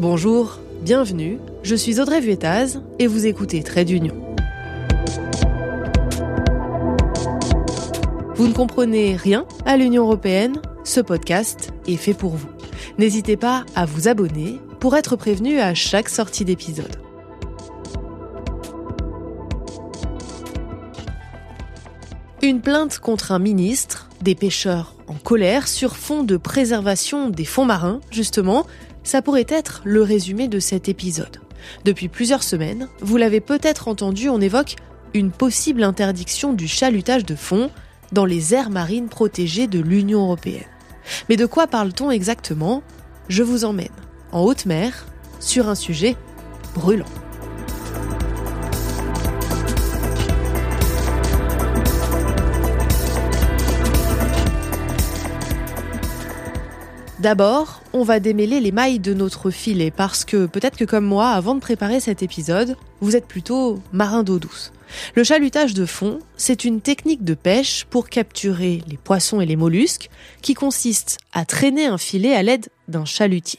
Bonjour, bienvenue, je suis Audrey Vuettaz et vous écoutez Trait d'Union. Vous ne comprenez rien à l'Union européenne Ce podcast est fait pour vous. N'hésitez pas à vous abonner pour être prévenu à chaque sortie d'épisode. Une plainte contre un ministre, des pêcheurs en colère sur fond de préservation des fonds marins, justement, ça pourrait être le résumé de cet épisode. Depuis plusieurs semaines, vous l'avez peut-être entendu, on évoque une possible interdiction du chalutage de fond dans les aires marines protégées de l'Union européenne. Mais de quoi parle-t-on exactement? Je vous emmène en haute mer sur un sujet brûlant. D'abord, on va démêler les mailles de notre filet parce que peut-être que comme moi, avant de préparer cet épisode, vous êtes plutôt marin d'eau douce. Le chalutage de fond, c'est une technique de pêche pour capturer les poissons et les mollusques qui consiste à traîner un filet à l'aide d'un chalutier.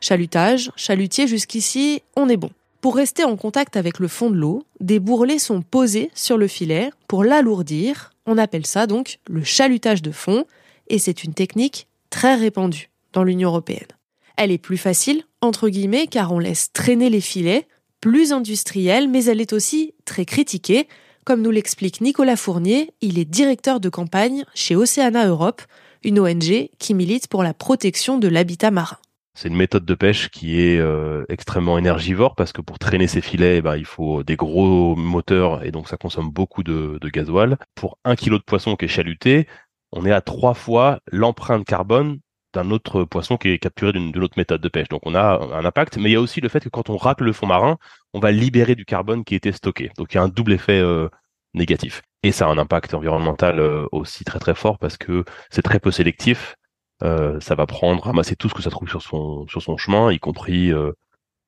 Chalutage, chalutier jusqu'ici, on est bon. Pour rester en contact avec le fond de l'eau, des bourrelets sont posés sur le filet pour l'alourdir. On appelle ça donc le chalutage de fond et c'est une technique très répandue dans l'Union européenne. Elle est plus facile, entre guillemets, car on laisse traîner les filets, plus industrielle, mais elle est aussi très critiquée, comme nous l'explique Nicolas Fournier, il est directeur de campagne chez Oceana Europe, une ONG qui milite pour la protection de l'habitat marin. C'est une méthode de pêche qui est euh, extrêmement énergivore parce que pour traîner ces filets, bah, il faut des gros moteurs et donc ça consomme beaucoup de, de gasoil. Pour un kilo de poisson qui est chaluté, on est à trois fois l'empreinte carbone d'un autre poisson qui est capturé d'une autre méthode de pêche. Donc on a un impact, mais il y a aussi le fait que quand on racle le fond marin, on va libérer du carbone qui était stocké. Donc il y a un double effet euh, négatif. Et ça a un impact environnemental euh, aussi très très fort parce que c'est très peu sélectif. Euh, ça va prendre, ramasser tout ce que ça trouve sur son sur son chemin, y compris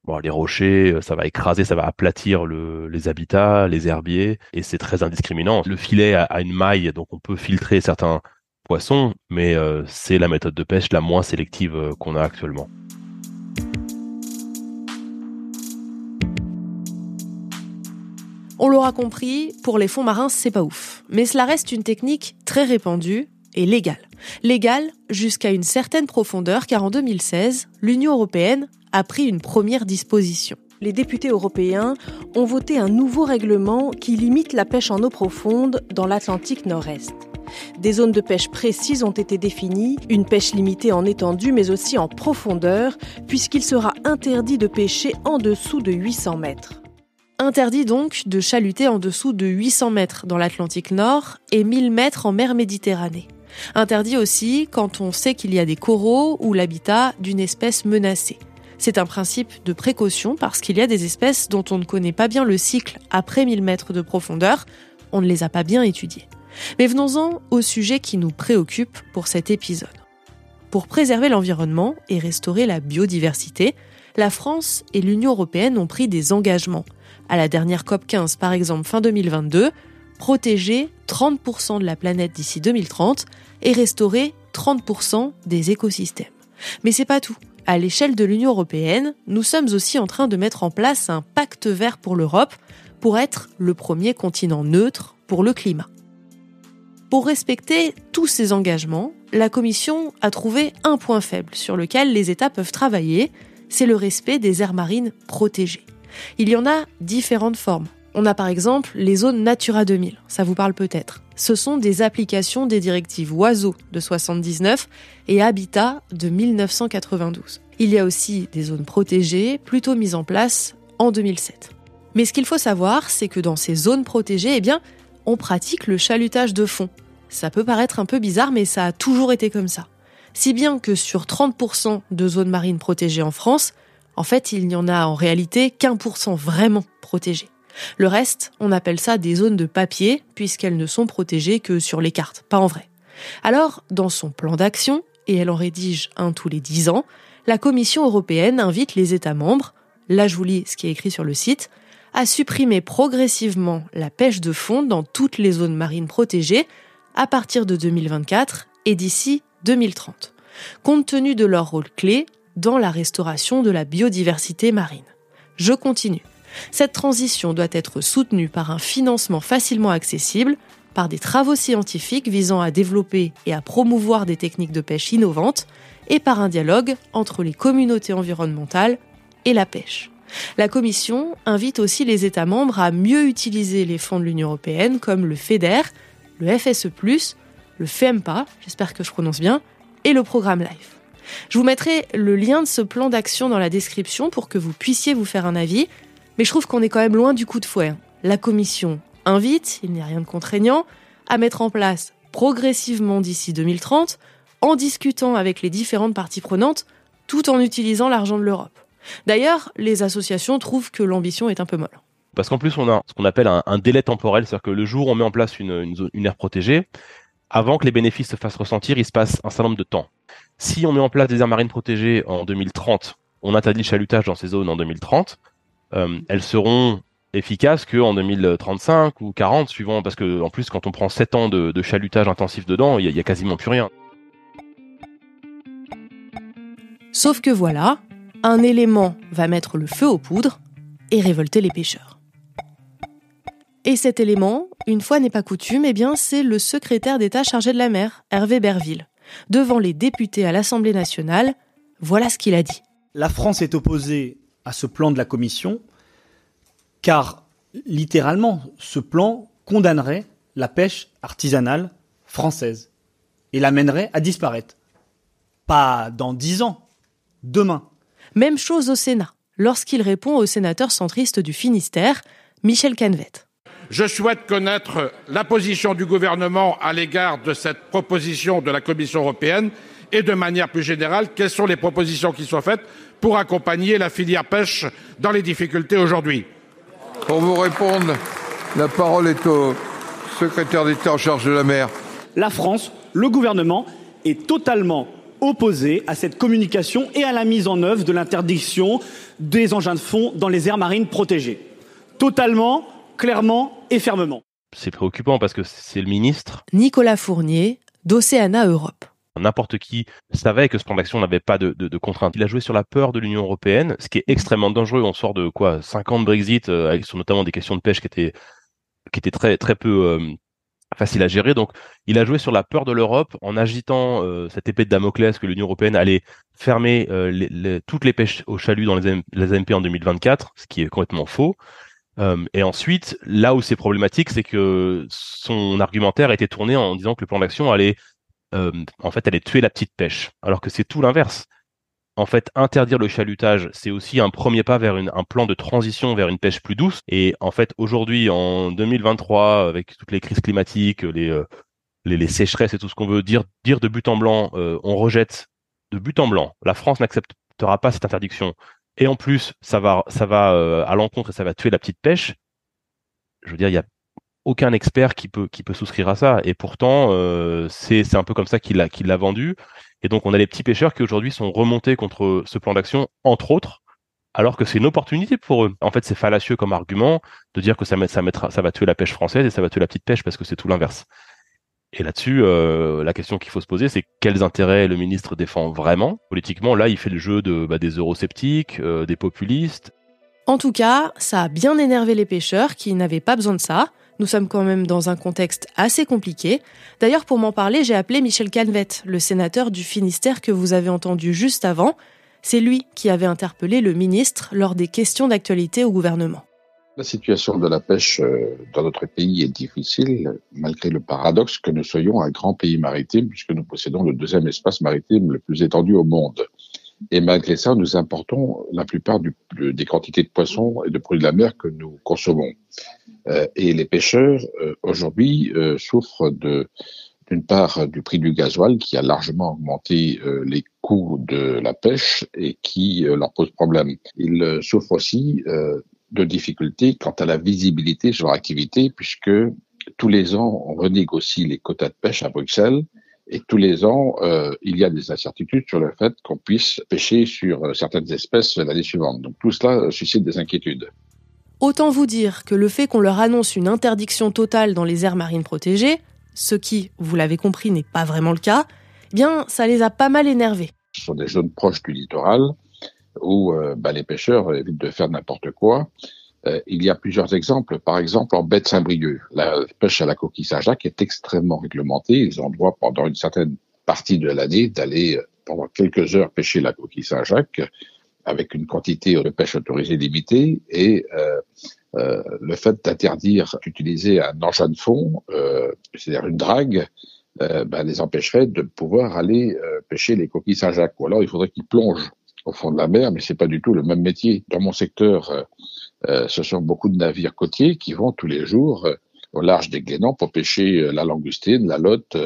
bon, les rochers. Ça va écraser, ça va aplatir le, les habitats, les herbiers, et c'est très indiscriminant. Le filet a une maille, donc on peut filtrer certains poisson, mais euh, c'est la méthode de pêche la moins sélective euh, qu'on a actuellement. On l'aura compris, pour les fonds marins, c'est pas ouf. Mais cela reste une technique très répandue et légale. Légale jusqu'à une certaine profondeur, car en 2016, l'Union européenne a pris une première disposition. Les députés européens ont voté un nouveau règlement qui limite la pêche en eau profonde dans l'Atlantique Nord-Est. Des zones de pêche précises ont été définies, une pêche limitée en étendue mais aussi en profondeur, puisqu'il sera interdit de pêcher en dessous de 800 mètres. Interdit donc de chaluter en dessous de 800 mètres dans l'Atlantique Nord et 1000 mètres en mer Méditerranée. Interdit aussi quand on sait qu'il y a des coraux ou l'habitat d'une espèce menacée. C'est un principe de précaution parce qu'il y a des espèces dont on ne connaît pas bien le cycle après 1000 mètres de profondeur, on ne les a pas bien étudiées. Mais venons-en au sujet qui nous préoccupe pour cet épisode. Pour préserver l'environnement et restaurer la biodiversité, la France et l'Union européenne ont pris des engagements. À la dernière COP 15, par exemple, fin 2022, protéger 30% de la planète d'ici 2030 et restaurer 30% des écosystèmes. Mais c'est pas tout. À l'échelle de l'Union européenne, nous sommes aussi en train de mettre en place un pacte vert pour l'Europe pour être le premier continent neutre pour le climat. Pour respecter tous ces engagements, la Commission a trouvé un point faible sur lequel les États peuvent travailler, c'est le respect des aires marines protégées. Il y en a différentes formes. On a par exemple les zones Natura 2000, ça vous parle peut-être. Ce sont des applications des directives Oiseaux de 79 et Habitat de 1992. Il y a aussi des zones protégées, plutôt mises en place en 2007. Mais ce qu'il faut savoir, c'est que dans ces zones protégées, eh bien, on pratique le chalutage de fond. Ça peut paraître un peu bizarre, mais ça a toujours été comme ça. Si bien que sur 30% de zones marines protégées en France, en fait, il n'y en a en réalité qu'un pour cent vraiment protégées. Le reste, on appelle ça des zones de papier, puisqu'elles ne sont protégées que sur les cartes, pas en vrai. Alors, dans son plan d'action, et elle en rédige un tous les 10 ans, la Commission européenne invite les États membres, là je vous lis ce qui est écrit sur le site, à supprimer progressivement la pêche de fond dans toutes les zones marines protégées à partir de 2024 et d'ici 2030. Compte tenu de leur rôle clé, dans la restauration de la biodiversité marine. Je continue. Cette transition doit être soutenue par un financement facilement accessible, par des travaux scientifiques visant à développer et à promouvoir des techniques de pêche innovantes, et par un dialogue entre les communautés environnementales et la pêche. La Commission invite aussi les États membres à mieux utiliser les fonds de l'Union européenne comme le FEDER, le FSE+, le FEMPA, j'espère que je prononce bien, et le programme LIFE. Je vous mettrai le lien de ce plan d'action dans la description pour que vous puissiez vous faire un avis, mais je trouve qu'on est quand même loin du coup de fouet. Hein. La Commission invite, il n'y a rien de contraignant, à mettre en place progressivement d'ici 2030, en discutant avec les différentes parties prenantes, tout en utilisant l'argent de l'Europe. D'ailleurs, les associations trouvent que l'ambition est un peu molle. Parce qu'en plus, on a ce qu'on appelle un, délai temporel, c'est-à-dire que le jour où on met en place une, une, aire protégée, avant que les bénéfices se fassent ressentir, il se passe un certain nombre de temps. Si on met en place des aires marines protégées en 2030, on interdit le chalutage dans ces zones en 2030, euh, elles seront efficaces qu'en 2035 ou 40, suivant, parce que en plus, quand on prend 7 ans de, chalutage intensif dedans, il n'y a, a quasiment plus rien. Sauf que voilà, un élément va mettre le feu aux poudres et révolter les pêcheurs. Et cet élément, une fois n'est pas coutume, eh bien c'est le secrétaire d'État chargé de la mer, Hervé Berville. Devant les députés à l'Assemblée nationale, voilà ce qu'il a dit. La France est opposée à ce plan de la Commission car littéralement, ce plan condamnerait la pêche artisanale française et l'amènerait à disparaître. Pas dans dix ans, demain. Même chose au Sénat, lorsqu'il répond au sénateur centriste du Finistère, Michel Canvet. Je souhaite connaître la position du gouvernement à l'égard de cette proposition de la Commission européenne et de manière plus générale, quelles sont les propositions qui sont faites pour accompagner la filière pêche dans les difficultés aujourd'hui. Pour vous répondre, la parole est au secrétaire d'État en charge de la mer. La France, le gouvernement, est totalement opposé à cette communication et à la mise en œuvre de l'interdiction des engins de fond dans les aires marines protégées. Totalement, clairement et fermement. C'est préoccupant parce que c'est le ministre Nicolas Fournier d'Océana Europe. N'importe qui savait que ce plan d'action n'avait pas de, de, contraintes. Il a joué sur la peur de l'Union européenne, ce qui est extrêmement dangereux. On sort de quoi 50 Brexit, euh, sur notamment des questions de pêche qui étaient, qui étaient très, très peu euh, facile à gérer. Donc, il a joué sur la peur de l'Europe en agitant euh, cette épée de Damoclès que l'Union européenne allait fermer euh, toutes les pêches au chalut dans les, AMP en 2024, ce qui est complètement faux. Euh, et ensuite, là où c'est problématique, c'est que son argumentaire été tourné en disant que le plan d'action allait, en fait, allait tuer la petite pêche, alors que c'est tout l'inverse en fait, interdire le chalutage, c'est aussi un premier pas vers un plan de transition vers une pêche plus douce. Et en fait, aujourd'hui, en 2023, avec toutes les crises climatiques, les, euh, les, sécheresses et tout ce qu'on veut dire, dire de but en blanc, euh, on rejette de but en blanc. La France n'acceptera pas cette interdiction. Et en plus, ça va, ça va euh, à l'encontre et ça va tuer la petite pêche. Je veux dire, il y a aucun expert qui peut qui peut souscrire à ça. Et pourtant, c'est c'est un peu comme ça qu'il l'a qu'il l'a vendu. Et donc, on a les petits pêcheurs qui aujourd'hui sont remontés contre ce plan d'action, entre autres, alors que c'est une opportunité pour eux. En fait, c'est fallacieux comme argument de dire que ça, ça, mettra, ça va tuer la pêche française et ça va tuer la petite pêche parce que c'est tout l'inverse. Et là-dessus, euh, la question qu'il faut se poser, c'est quels intérêts le ministre défend vraiment? Politiquement. Là, il fait le jeu de, bah, des eurosceptiques, euh, des populistes. En tout cas, ça a bien énervé les pêcheurs qui n'avaient pas besoin de ça. Nous sommes quand même dans un contexte assez compliqué. D'ailleurs, pour m'en parler, j'ai appelé Michel Canvet, le sénateur du Finistère que vous avez entendu juste avant. C'est lui qui avait interpellé le ministre lors des questions d'actualité au gouvernement. La situation de la pêche euh, dans notre pays est difficile, malgré le paradoxe que nous soyons un grand pays maritime, puisque nous possédons le deuxième espace maritime le plus étendu au monde. Et malgré ça, nous importons la plupart des quantités de poissons et de produits de la mer que nous consommons. Euh, et les pêcheurs, euh, aujourd'hui, euh, souffrent de d'une part du prix du gasoil qui a largement augmenté les coûts de la pêche et qui leur pose problème. Ils souffrent aussi de difficultés quant à la visibilité sur leur activité puisque tous les ans on renégocie les quotas de pêche à Bruxelles et tous les ans, il y a des incertitudes sur le fait qu'on puisse pêcher sur certaines espèces l'année suivante. Donc tout cela suscite des inquiétudes. Autant vous dire que le fait qu'on leur annonce une interdiction totale dans les aires marines protégées, ce qui, vous l'avez compris, n'est pas vraiment le cas, eh bien, ça les a pas mal énervés. Ce sont des zones proches du littoral où bah, les pêcheurs évitent de faire n'importe quoi. il y a plusieurs exemples. Par exemple, en baie de Saint-Brieuc, la pêche à la coquille Saint-Jacques est extrêmement réglementée. Ils ont droit pendant une certaine partie de l'année d'aller pendant quelques heures pêcher la coquille Saint-Jacques avec une quantité de pêche autorisée limitée et euh, euh, le fait d'interdire d'utiliser un engin de fond, euh, c'est-à-dire une drague, euh, ben, les empêcherait de pouvoir aller euh, pêcher les coquilles Saint-Jacques. Ou alors il faudrait qu'ils plongent au fond de la mer, mais c'est pas du tout le même métier. Dans mon secteur, euh, ce sont beaucoup de navires côtiers qui vont tous les jours au large des Guénans pour pêcher la langoustine, la lotte,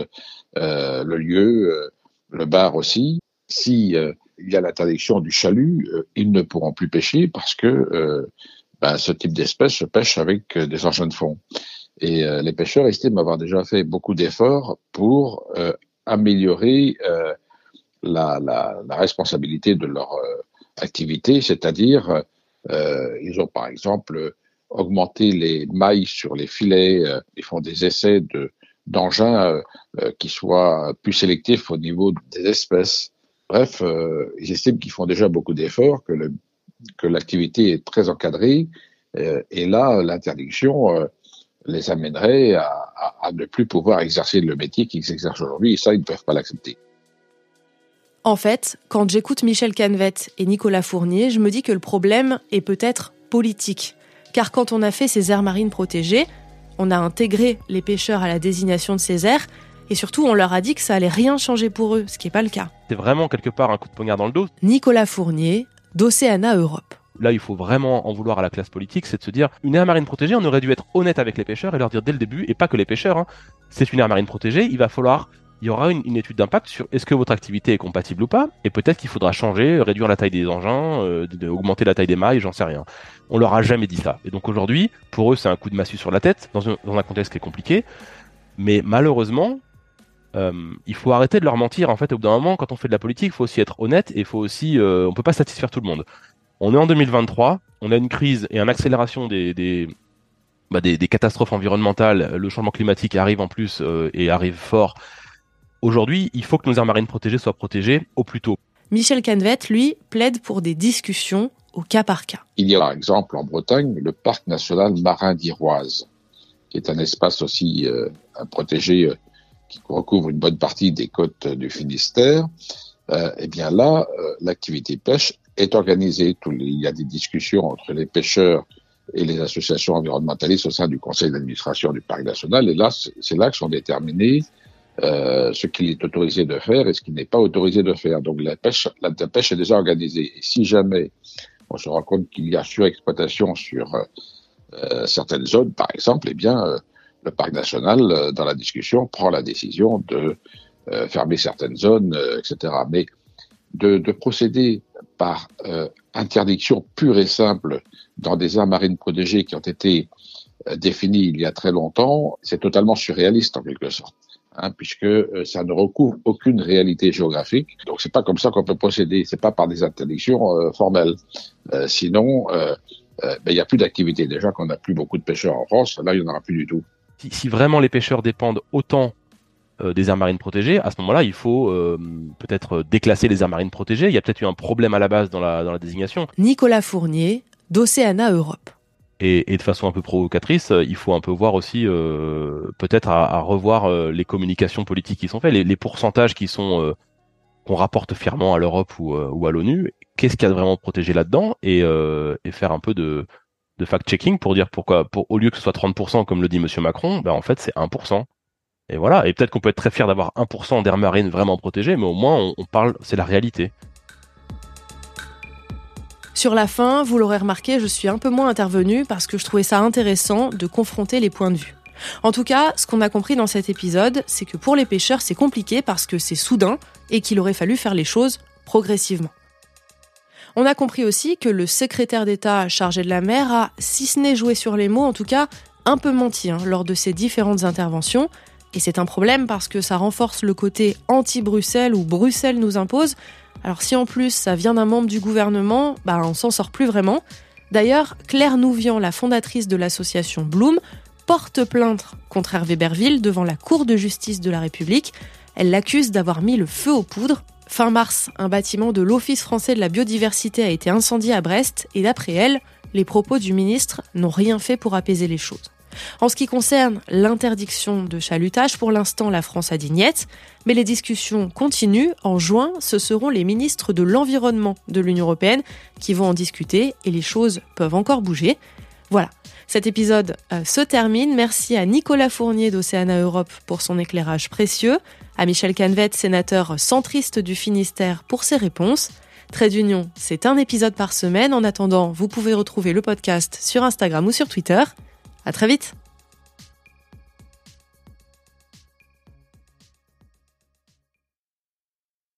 le lieu, le bar aussi. Si il y a l'interdiction du chalut, euh, ils ne pourront plus pêcher parce que euh, ben, ce type d'espèce se pêche avec euh, des engins de fond. Et les pêcheurs estiment avoir déjà fait beaucoup d'efforts pour améliorer la, responsabilité de leur activité, c'est-à-dire ils ont par exemple augmenté les mailles sur les filets, ils font des essais de d'engins qui soient plus sélectifs au niveau des espèces. Bref, euh, ils estiment qu'ils font déjà beaucoup d'efforts, que, l'activité est très encadrée, euh, et là, l'interdiction euh, les amènerait à, à, à, ne plus pouvoir exercer le métier qu'ils exercent aujourd'hui, et ça, ils ne peuvent pas l'accepter. En fait, quand j'écoute Michel Canvette et Nicolas Fournier, je me dis que le problème est peut-être politique. Car quand on a fait ces aires marines protégées, on a intégré les pêcheurs à la désignation de ces aires, et surtout, on leur a dit que ça allait rien changer pour eux, ce qui n'est pas le cas. C'est vraiment quelque part un coup de poignard dans le dos. Nicolas Fournier, d'Océana Europe. Là, il faut vraiment en vouloir à la classe politique, c'est de se dire, une aire marine protégée, on aurait dû être honnête avec les pêcheurs et leur dire dès le début, et pas que les pêcheurs, hein, c'est une aire marine protégée, il va falloir il y aura une, une étude d'impact sur est-ce que votre activité est compatible ou pas, et peut-être qu'il faudra changer, réduire la taille des engins, euh, augmenter la taille des mailles, j'en sais rien. On leur a jamais dit ça. Et donc aujourd'hui, pour eux, c'est un coup de massue sur la tête, dans un, dans un contexte qui est compliqué. Mais malheureusement, euh, il faut arrêter de leur mentir. En fait, au bout d'un moment, quand on fait de la politique, il faut aussi être honnête et il faut aussi, euh, on peut pas satisfaire tout le monde. On est en 2023, on a une crise et une accélération des, des, bah des, des, catastrophes environnementales. Le changement climatique arrive en plus euh, et arrive fort. Aujourd'hui, il faut que nos aires marines protégées soient protégées au plus tôt. Michel Canvet, lui, plaide pour des discussions au cas par cas. Il y a par exemple en Bretagne le parc national marin d'Iroise, qui est un espace aussi euh, protégé euh, qui recouvre une bonne partie des côtes du Finistère, euh, eh bien là, euh, l'activité pêche est organisée. Il y a des discussions entre les pêcheurs et les associations environnementalistes au sein du conseil d'administration du parc national. Et là, c'est là que sont déterminés euh, ce qu'il est autorisé de faire et ce qui n'est pas autorisé de faire. Donc la pêche, la, pêche est déjà organisée. Et si jamais on se rend compte qu'il y a surexploitation sur euh, certaines zones, par exemple, eh bien euh, le parc national, euh, dans la discussion, prend la décision de euh, fermer certaines zones, euh, etc. Mais de, de, procéder par euh, interdiction pure et simple dans des aires marines protégées qui ont été euh, définies il y a très longtemps, c'est totalement surréaliste en quelque sorte. Hein, puisque ça ne recouvre aucune réalité géographique. Donc c'est pas comme ça qu'on peut procéder, c'est pas par des interdictions formelles. sinon, ben, il n'y a plus d'activité. Déjà qu'on n'a plus beaucoup de pêcheurs en France, là il n'y en aura plus du tout si, si, vraiment les pêcheurs dépendent autant euh, des aires marines protégées, à ce moment-là, il faut euh, peut-être déclasser les aires marines protégées. Il y a peut-être eu un problème à la base dans la, dans la désignation. Nicolas Fournier, d'Océana Europe. Et, et, de façon un peu provocatrice, il faut un peu voir aussi, euh, peut-être à, à, revoir euh, les communications politiques qui sont faites, les, les pourcentages qui sont euh, qu'on rapporte fièrement à l'Europe ou, ou à l'ONU. Qu'est-ce qu'il y a de vraiment protégé là-dedans? Et, et faire un peu de, de fact-checking pour dire pourquoi, pour, au lieu que ce soit 30%, comme le dit Monsieur Macron, ben en fait c'est 1%. Et voilà, et peut-être qu'on peut être très fier d'avoir 1% d'air marine vraiment protégé, mais au moins on, on parle, c'est la réalité. Sur la fin, vous l'aurez remarqué, je suis un peu moins intervenu parce que je trouvais ça intéressant de confronter les points de vue. En tout cas, ce qu'on a compris dans cet épisode, c'est que pour les pêcheurs, c'est compliqué parce que c'est soudain et qu'il aurait fallu faire les choses progressivement. On a compris aussi que le secrétaire d'État chargé de la mer a, si ce n'est joué sur les mots, en tout cas un peu menti hein, lors de ses différentes interventions. Et c'est un problème parce que ça renforce le côté anti-Bruxelles ou Bruxelles nous impose. Alors si en plus ça vient d'un membre du gouvernement, bah on s'en sort plus vraiment. D'ailleurs, Claire Nouvian, la fondatrice de l'association Bloom, porte plainte contre Hervé Berville devant la Cour de justice de la République. Elle l'accuse d'avoir mis le feu aux poudres Fin mars, un bâtiment de l'Office français de la biodiversité a été incendié à Brest et d'après elle, les propos du ministre n'ont rien fait pour apaiser les choses. En ce qui concerne l'interdiction de chalutage, pour l'instant, la France a dit niette, mais les discussions continuent. En juin, ce seront les ministres de l'Environnement de l'Union européenne qui vont en discuter et les choses peuvent encore bouger. Voilà. Cet épisode euh, se termine. Merci à Nicolas Fournier d'Océana Europe pour son éclairage précieux, à Michel Canvet, sénateur centriste du Finistère, pour ses réponses. Trait d'Union, c'est un épisode par semaine. En attendant, vous pouvez retrouver le podcast sur Instagram ou sur Twitter. À très vite!